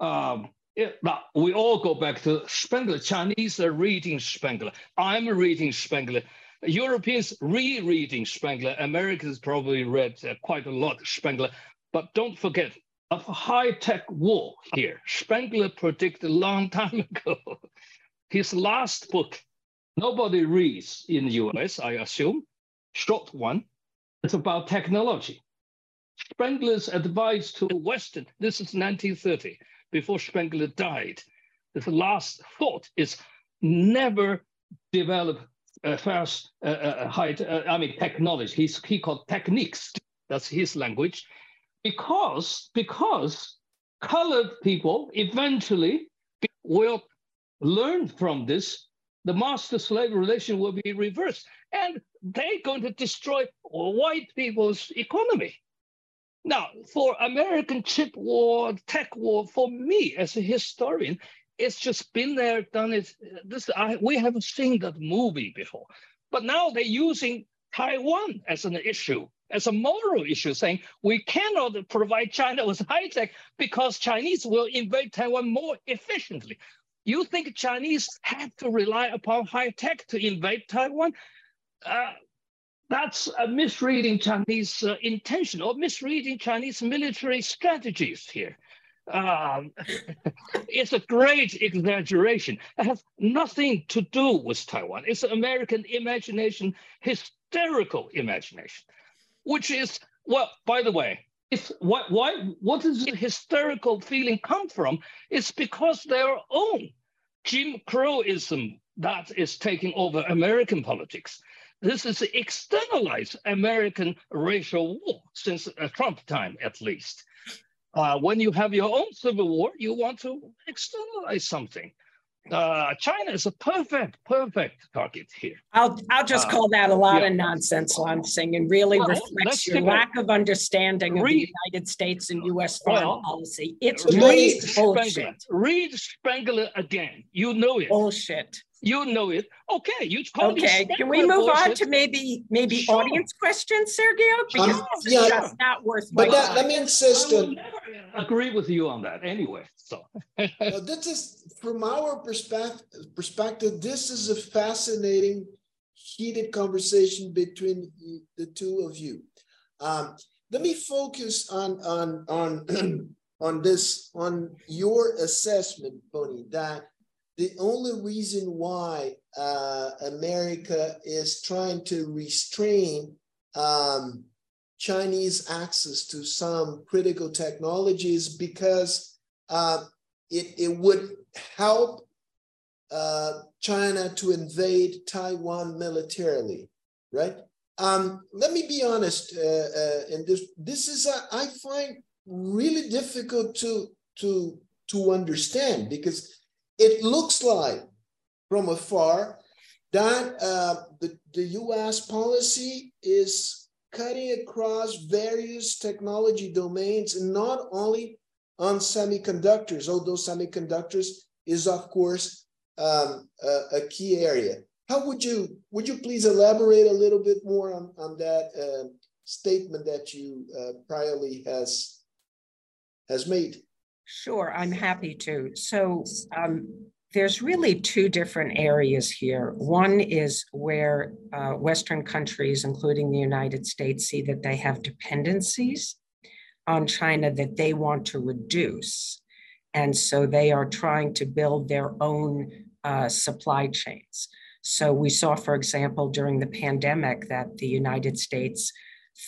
Um, it, we all go back to Spengler. Chinese are reading Spengler. I'm reading Spengler. Europeans rereading Spengler. Americans probably read uh, quite a lot Spengler. But don't forget, a high-tech war here. Spengler predicted a long time ago. His last book, nobody reads in the US, I assume, short one, it's about technology. Spengler's advice to Western, this is 1930, before Spengler died. His last thought is never develop uh, fast, uh, uh, high, uh, I mean, technology. He's, he called techniques. That's his language because because colored people eventually will learn from this the master slave relation will be reversed and they're going to destroy white people's economy now for american chip war tech war for me as a historian it's just been there done it this I, we haven't seen that movie before but now they're using taiwan as an issue as a moral issue, saying we cannot provide China with high tech because Chinese will invade Taiwan more efficiently. You think Chinese have to rely upon high tech to invade Taiwan? Uh, that's a misreading Chinese uh, intention or misreading Chinese military strategies here. Um, it's a great exaggeration. It has nothing to do with Taiwan. It's American imagination, hysterical imagination which is well. By the way, if what why what does the hysterical feeling come from? It's because their own Jim Crowism that is taking over American politics. This is externalized American racial war since uh, Trump time, at least. Uh, when you have your own civil war, you want to externalize something uh, China is a perfect, perfect target here. I'll I'll just uh, call that a lot yeah. of nonsense, Lanxin, and really well, reflects your lack of understanding read, of the United States and U.S. foreign well, policy. It's read bullshit. Spengler, read Spengler again. You know it. Bullshit. You know it. Okay, you call Okay, can we move bullshit. on to maybe maybe sure. audience questions, Sergio? Because um, yeah, just not worth. But that, let me insist on. Agree with you on that anyway. So this is from our perspective. Perspective, this is a fascinating, heated conversation between the two of you. Um, let me focus on on on on this on your assessment, Bonnie. That the only reason why uh, America is trying to restrain um, Chinese access to some critical technologies because uh, it, it would help uh, China to invade Taiwan militarily, right? Um, let me be honest, uh, uh, and this this is a, I find really difficult to to to understand because it looks like from afar that uh, the, the US policy is cutting across various technology domains and not only on semiconductors, although semiconductors is of course um, a, a, key area. How would you would you please elaborate a little bit more on, on that uh, statement that you uh, priorly has has made? Sure, I'm happy to. So um, there's really two different areas here. One is where uh, Western countries, including the United States, see that they have dependencies on China that they want to reduce. And so they are trying to build their own uh, supply chains. So we saw, for example, during the pandemic, that the United States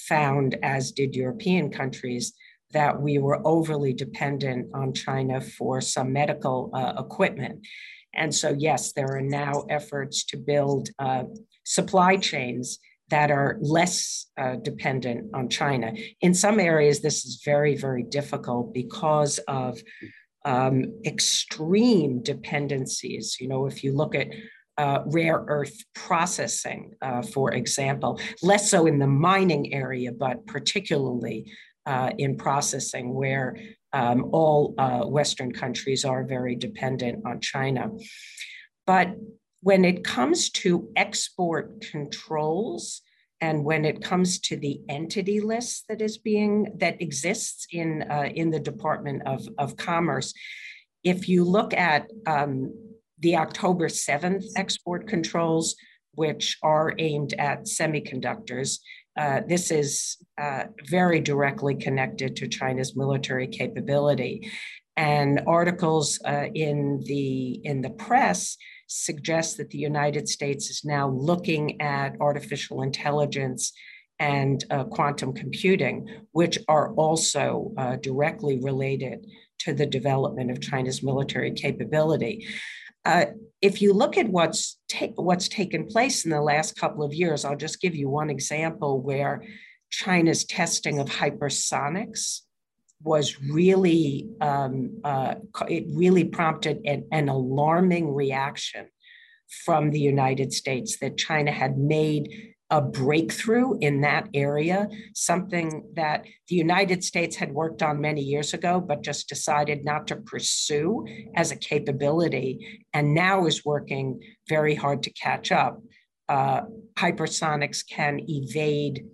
found, as did European countries, that we were overly dependent on China for some medical uh, equipment. And so, yes, there are now efforts to build uh, supply chains that are less uh, dependent on China. In some areas, this is very, very difficult because of um, extreme dependencies. You know, if you look at uh, rare earth processing, uh, for example, less so in the mining area, but particularly uh, in processing, where um, all uh, Western countries are very dependent on China. But when it comes to export controls, and when it comes to the entity list that is being that exists in uh, in the Department of, of Commerce, if you look at um, the October 7th export controls, which are aimed at semiconductors, uh, this is uh, very directly connected to China's military capability. And articles uh, in the in the press suggest that the United States is now looking at artificial intelligence and uh, quantum computing, which are also uh, directly related to the development of China's military capability. Uh, if you look at what's ta- what's taken place in the last couple of years, I'll just give you one example where China's testing of hypersonics was really um, uh, it really prompted an, an alarming reaction from the United States that China had made a breakthrough in that area, something that the United States had worked on many years ago, but just decided not to pursue as a capability, and now is working very hard to catch up. Uh, hypersonics can evade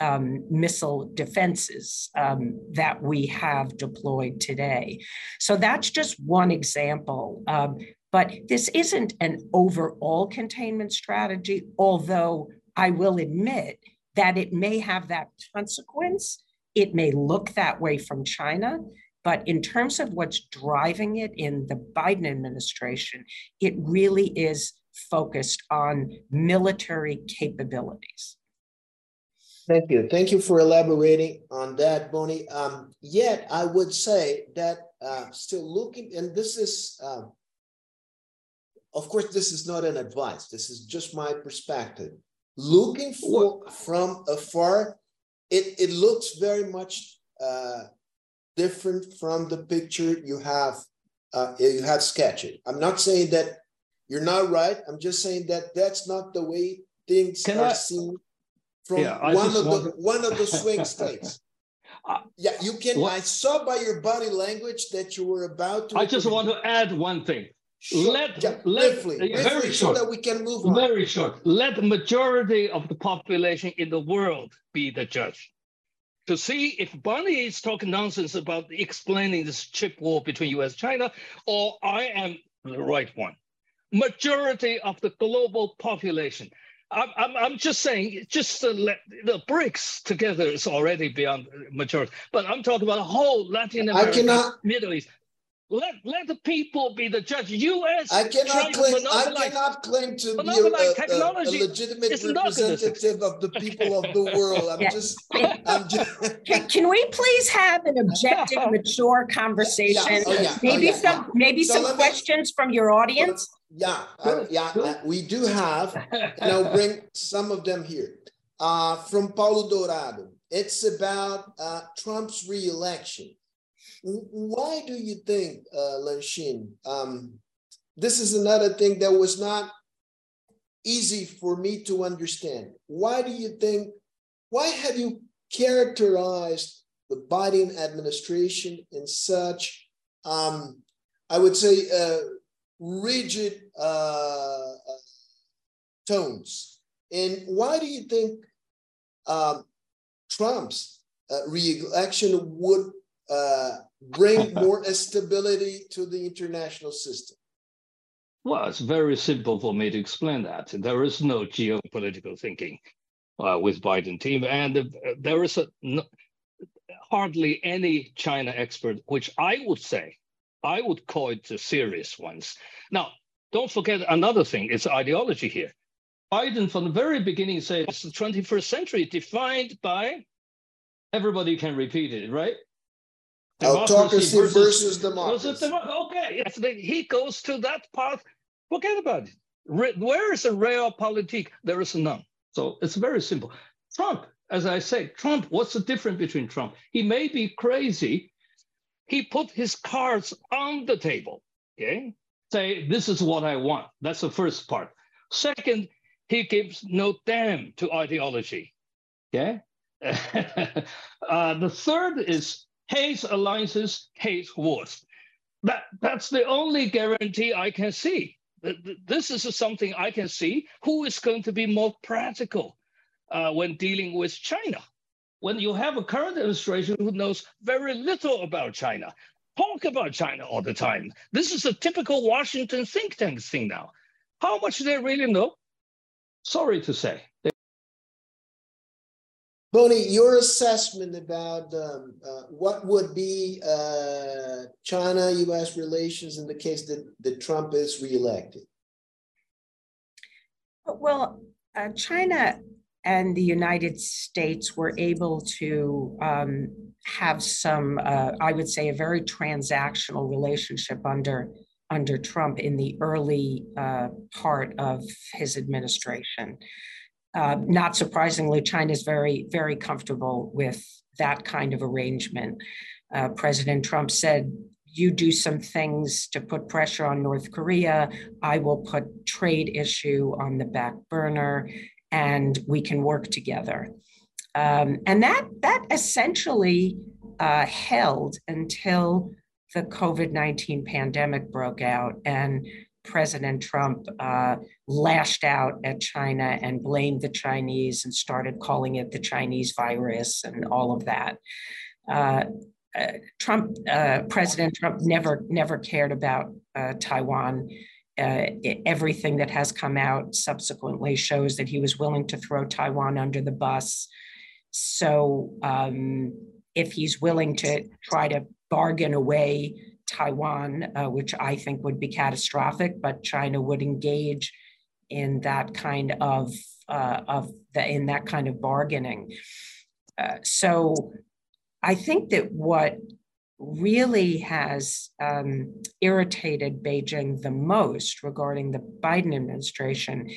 um, missile defenses um, that we have deployed today. So that's just one example. Um, but this isn't an overall containment strategy, although I will admit that it may have that consequence. It may look that way from China, but in terms of what's driving it in the Biden administration, it really is focused on military capabilities. Thank you. Thank you for elaborating on that, Bonnie. Um, yet, I would say that uh, still looking, and this is, um, of course, this is not an advice. This is just my perspective looking for from afar, it, it looks very much uh, different from the picture you have uh, you have sketched. I'm not saying that you're not right. I'm just saying that that's not the way things Can are I, seen from yeah, one of the one of the swing states. Uh, yeah, you can. What? I saw by your body language that you were about to. I just want to add one thing. Let, yeah, let briefly, briefly, very short, so that we can move on. Very short. Let the majority of the population in the world be the judge. To see if Bonnie is talking nonsense about explaining this chip war between US China, or I am the right one. Majority of the global population. I'm, I'm, I'm just saying, just let, the BRICS together is already beyond majority. But I'm talking about a whole Latin America, I cannot, Middle East. Let, let the people be the judge. U.S. I cannot claim. I cannot claim to be a, a, a, legitimate representative of the people of the world. I'm yeah. just. I'm just can, can, we please have an objective, mature conversation? Yeah. Oh, yeah. Maybe oh, some maybe so some questions me, from your audience. Yeah, uh, yeah, uh, we do have, and I'll bring some of them here. Uh, from Paulo Dourado, it's about uh, Trump's reelection. Why do you think, uh, Lanxin, um, this is another thing that was not easy for me to understand. Why do you think, why have you characterized the Biden administration in such, um, I would say, uh, rigid uh, tones? And why do you think um, Trump's uh, re-election would uh, bring more stability to the international system? Well, it's very simple for me to explain that. There is no geopolitical thinking uh, with Biden team, and uh, there is hardly any China expert, which I would say, I would call it the serious ones. Now, don't forget another thing, it's ideology here. Biden from the very beginning it's the 21st century defined by, everybody can repeat it, right? Autocracy versus, versus democracy. okay, yes, he goes to that path. Forget about it. Where is the real realpolitik? There is none. So it's very simple. Trump, as I say, Trump, what's the difference between Trump? He may be crazy. He put his cards on the table. Okay. Say, this is what I want. That's the first part. Second, he gives no damn to ideology. Okay. uh, the third is hates alliances, hates wars. That, that's the only guarantee I can see. This is something I can see. Who is going to be more practical uh, when dealing with China? When you have a current administration who knows very little about China, talk about China all the time. This is a typical Washington think tank thing now. How much do they really know? Sorry to say. Bonnie, your assessment about um, uh, what would be uh, China-U.S. relations in the case that, that Trump is reelected? Well, uh, China and the United States were able to um, have some, uh, I would say, a very transactional relationship under under Trump in the early uh, part of his administration. Uh, not surprisingly, China is very, very comfortable with that kind of arrangement. Uh, President Trump said, you do some things to put pressure on North Korea. I will put trade issue on the back burner and we can work together. Um, and that, that essentially uh, held until the COVID 19 pandemic broke out. And President Trump uh, lashed out at China and blamed the Chinese and started calling it the Chinese virus and all of that. Uh, uh, Trump, uh, President Trump, never never cared about uh, Taiwan. Uh, everything that has come out subsequently shows that he was willing to throw Taiwan under the bus. So, um, if he's willing to try to bargain away Taiwan, uh, which I think would be catastrophic, but China would engage in that kind of uh, of the in that kind of bargaining. Uh, so I think that what really has um, irritated Beijing the most regarding the Biden administration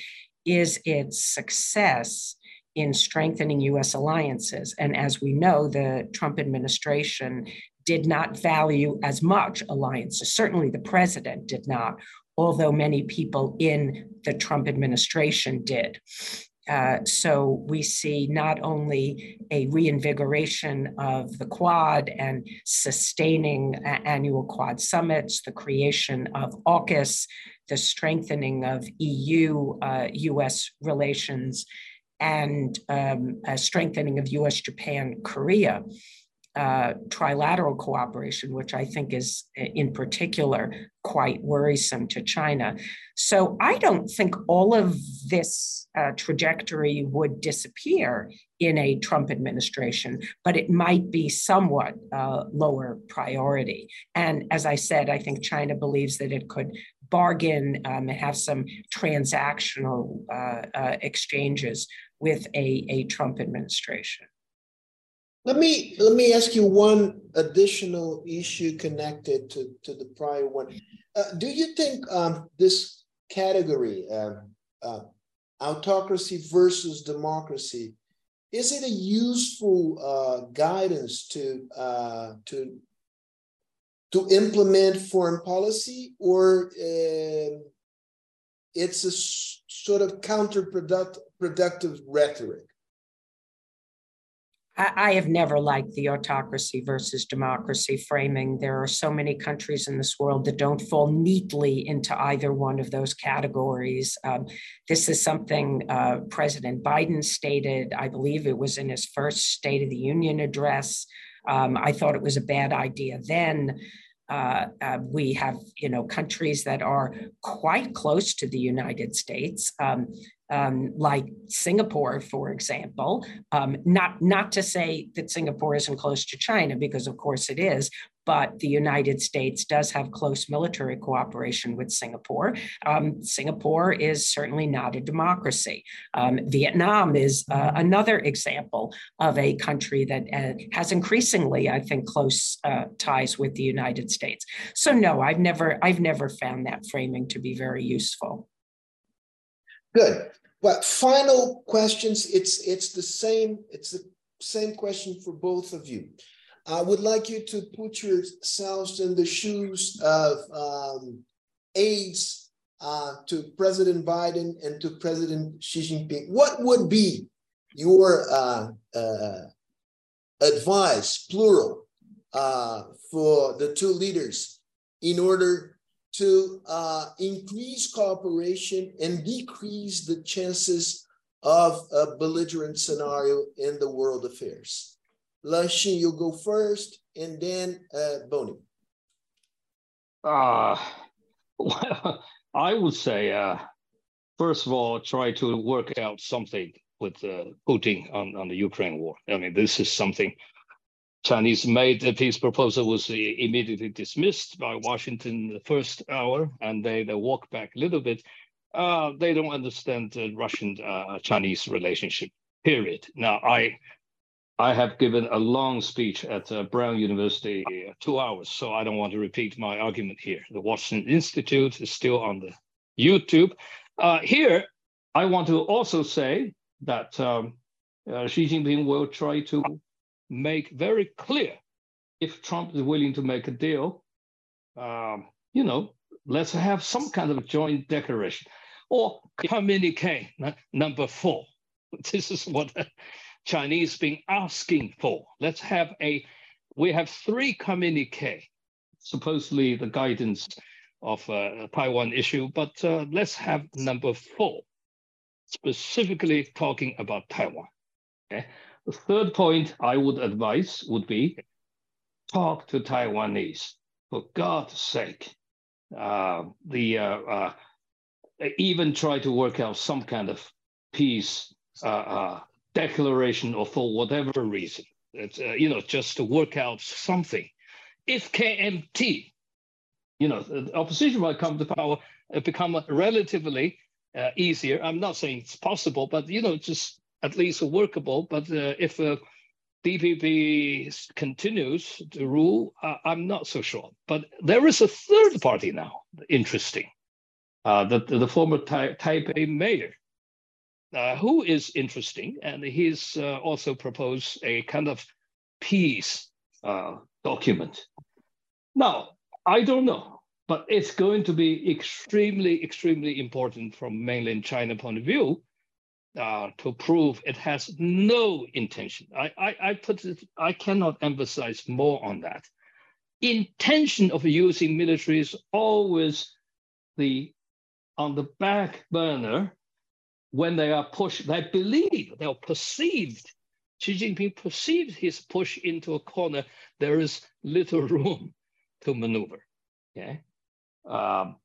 is its success in strengthening US alliances. And as we know, the Trump administration did not value as much alliances. Certainly the president did not, although many people in the Trump administration did. Uh, so we see not only a reinvigoration of the Quad and sustaining annual Quad summits, the creation of AUKUS, the strengthening of EU uh, US relations, and um, strengthening of US Japan Korea uh, trilateral cooperation, which I think is in particular quite worrisome to China. So I don't think all of this uh, trajectory would disappear in a Trump administration, but it might be somewhat uh, lower priority. And as I said, I think China believes that it could bargain um, and have some transactional uh, uh, exchanges with a, a Trump administration. Let me let me ask you one additional issue connected to, to the prior one. Uh, do you think um, this category, uh, uh, autocracy versus democracy, is it a useful uh, guidance to uh, to to implement foreign policy, or uh, it's a sort of counterproductive rhetoric? I, have never liked the autocracy versus democracy framing. There are so many countries in this world that don't fall neatly into either one of those categories. Um, this is something uh, President Biden stated, I believe it was in his first State of the Union address. Um, I thought it was a bad idea then. Uh, uh, we have, you know, countries that are quite close to the United States. Um, um, like Singapore, for example. Um, not not to say that Singapore isn't close to China, because of course it is. But the United States does have close military cooperation with Singapore. Um, Singapore is certainly not a democracy. Um, Vietnam is uh, another example of a country that uh, has increasingly, I think, close uh, ties with the United States. So no, I've never I've never found that framing to be very useful. Good. But final questions. It's it's the same. It's the same question for both of you. I would like you to put yourselves in the shoes of um, aides uh, to President Biden and to President Xi Jinping. What would be your uh, uh, advice, plural, uh, for the two leaders in order to uh, increase cooperation and decrease the chances of a belligerent scenario in the world affairs. Lanxin, you'll go first, and then uh, Bonnie. Uh, well, I would say, uh, first of all, try to work out something with uh, Putin on, on the Ukraine war. I mean, this is something Chinese made the peace proposal was immediately dismissed by Washington the first hour, and they, they walk back a little bit. Uh, they don't understand the Russian-Chinese uh, relationship, period. Now, I I have given a long speech at uh, Brown University, uh, two hours, so I don't want to repeat my argument here. The Watson Institute is still on the YouTube. Uh, here, I want to also say that um, uh, Xi Jinping will try to make very clear if Trump is willing to make a deal, um, you know, let's have some kind of joint declaration or communique number four. This is what the Chinese been asking for. Let's have a, we have three communique, supposedly the guidance of uh, Taiwan issue, but uh, let's have number four, specifically talking about Taiwan. Okay? The third point I would advise would be talk to Taiwanese. For God's sake, uh, the uh, uh, even try to work out some kind of peace uh, uh, declaration or for whatever reason. It's, uh, you know, just to work out something. If KMT, you know, the opposition might come to power, become relatively easier. I'm not saying it's possible, but you know, just at least workable. But uh, if uh, DPP continues to rule, I'm not so sure. But there is a third party now, interesting, uh, the, the former tai- Taipei mayor, uh, who is interesting. And he's uh, also proposed a kind of peace uh, document. Now, I don't know, but it's going to be extremely, extremely important from mainland China point of view uh, to prove it has no intention. I, I, I put it, I cannot emphasize more on that. Intention of using military is always the on the back burner when they are pushed, they believe, they are perceived. Xi Jinping perceived his push into a corner, there is little room to maneuver. Okay. Um,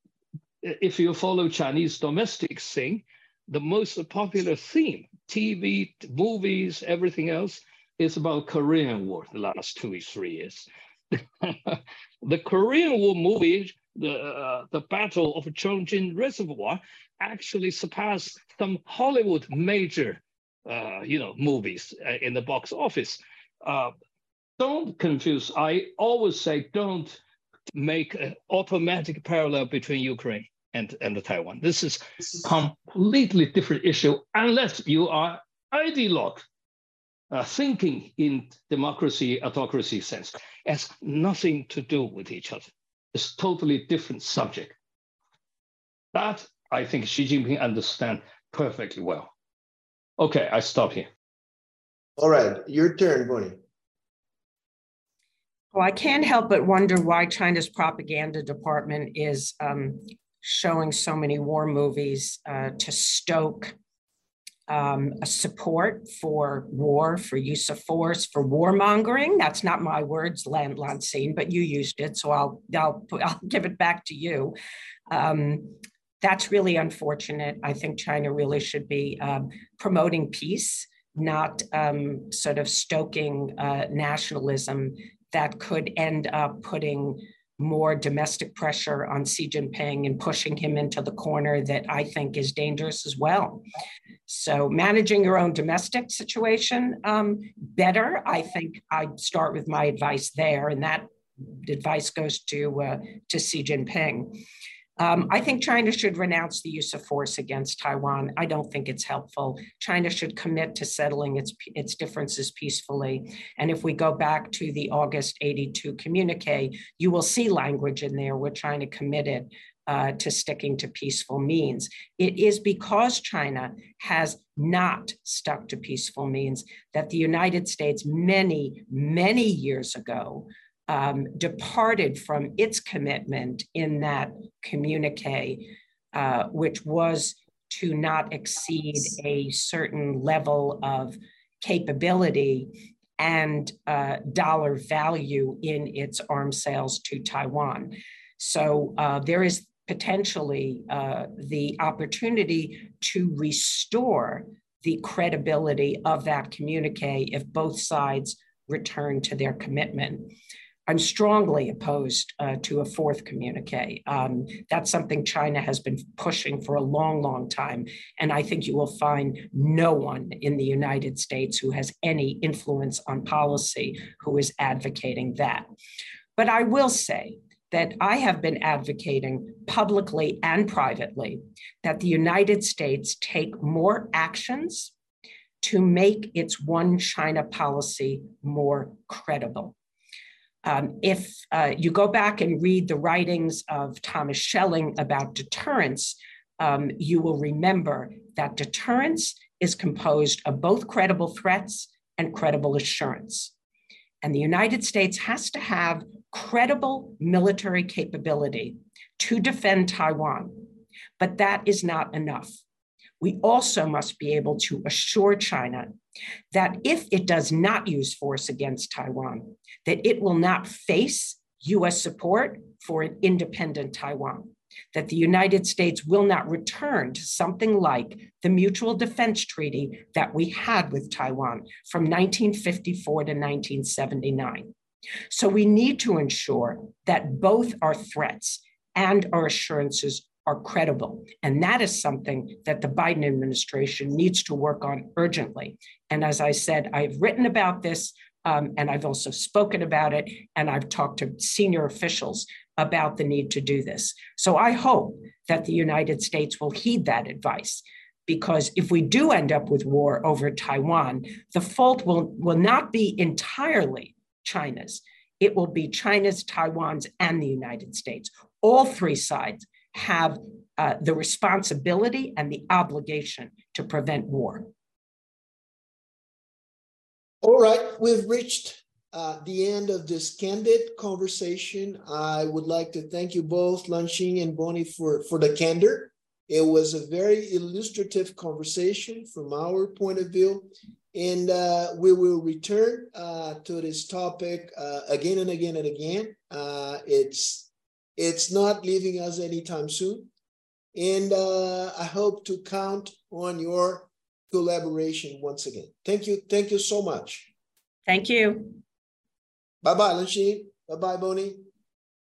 if you follow Chinese domestic thing, the most popular theme, TV, movies, everything else, is about Korean War the last two or three years. the Korean War movie, the, uh, the Battle of Chongjin Reservoir, actually surpassed some Hollywood major, uh, you know, movies uh, in the box office. Uh, don't confuse. I always say don't make an automatic parallel between Ukraine and, and the Taiwan. This is completely different issue unless you are ideologue. uh, thinking in democracy, autocracy sense, It has nothing to do with each other. It's totally different subject. That I think Xi Jinping understand perfectly well. Okay, I stop here. All right, your turn, Bonnie. Well, I can't help but wonder why China's propaganda department is um, showing so many war movies uh, to stoke um, a support for war, for use of force, for warmongering. That's not my words, Lan Lanxin, but you used it, so I'll I'll I'll give it back to you. Um, that's really unfortunate. I think China really should be um, promoting peace, not um, sort of stoking uh, nationalism that could end up putting more domestic pressure on Xi Jinping and pushing him into the corner that I think is dangerous as well. So, managing your own domestic situation um, better, I think I'd start with my advice there, and that advice goes to uh, to Xi Jinping. Um, I think China should renounce the use of force against Taiwan. I don't think it's helpful. China should commit to settling its, its differences peacefully. And if we go back to the August 82 communique, you will see language in there where China committed uh, to sticking to peaceful means. It is because China has not stuck to peaceful means that the United States, many, many years ago, um, departed from its commitment in that communique, uh, which was to not exceed a certain level of capability and uh, dollar value in its arms sales to Taiwan. So uh, there is potentially uh, the opportunity to restore the credibility of that communique if both sides return to their commitment. I'm strongly opposed uh, to a fourth communique. Um, that's something China has been pushing for a long, long time. And I think you will find no one in the United States who has any influence on policy who is advocating that. But I will say that I have been advocating publicly and privately that the United States take more actions to make its one China policy more credible. Um, if uh, you go back and read the writings of Thomas Schelling about deterrence, um, you will remember that deterrence is composed of both credible threats and credible assurance. And the United States has to have credible military capability to defend Taiwan. But that is not enough. We also must be able to assure China that if it does not use force against Taiwan, that it will not face US support for an independent Taiwan, that the United States will not return to something like the mutual defense treaty that we had with Taiwan from 1954 to 1979. So we need to ensure that both our threats and our assurances are credible. And that is something that the Biden administration needs to work on urgently. And as I said, I've written about this um, and I've also spoken about it, and I've talked to senior officials about the need to do this. So I hope that the United States will heed that advice. Because if we do end up with war over Taiwan, the fault will, will not be entirely China's. It will be China's, Taiwan's, and the United States. All three sides have uh, the responsibility and the obligation to prevent war. All right, we've reached uh, the end of this candid conversation. I would like to thank you both, Lanxin and Bonnie, for, for the candor. It was a very illustrative conversation from our point of view. And uh, we will return uh, to this topic uh, again and again and again. Uh, it's it's not leaving us anytime soon. And uh, I hope to count on your collaboration once again. Thank you. Thank you so much. Thank you. Bye bye, Lanxin. Bye bye, Bonnie.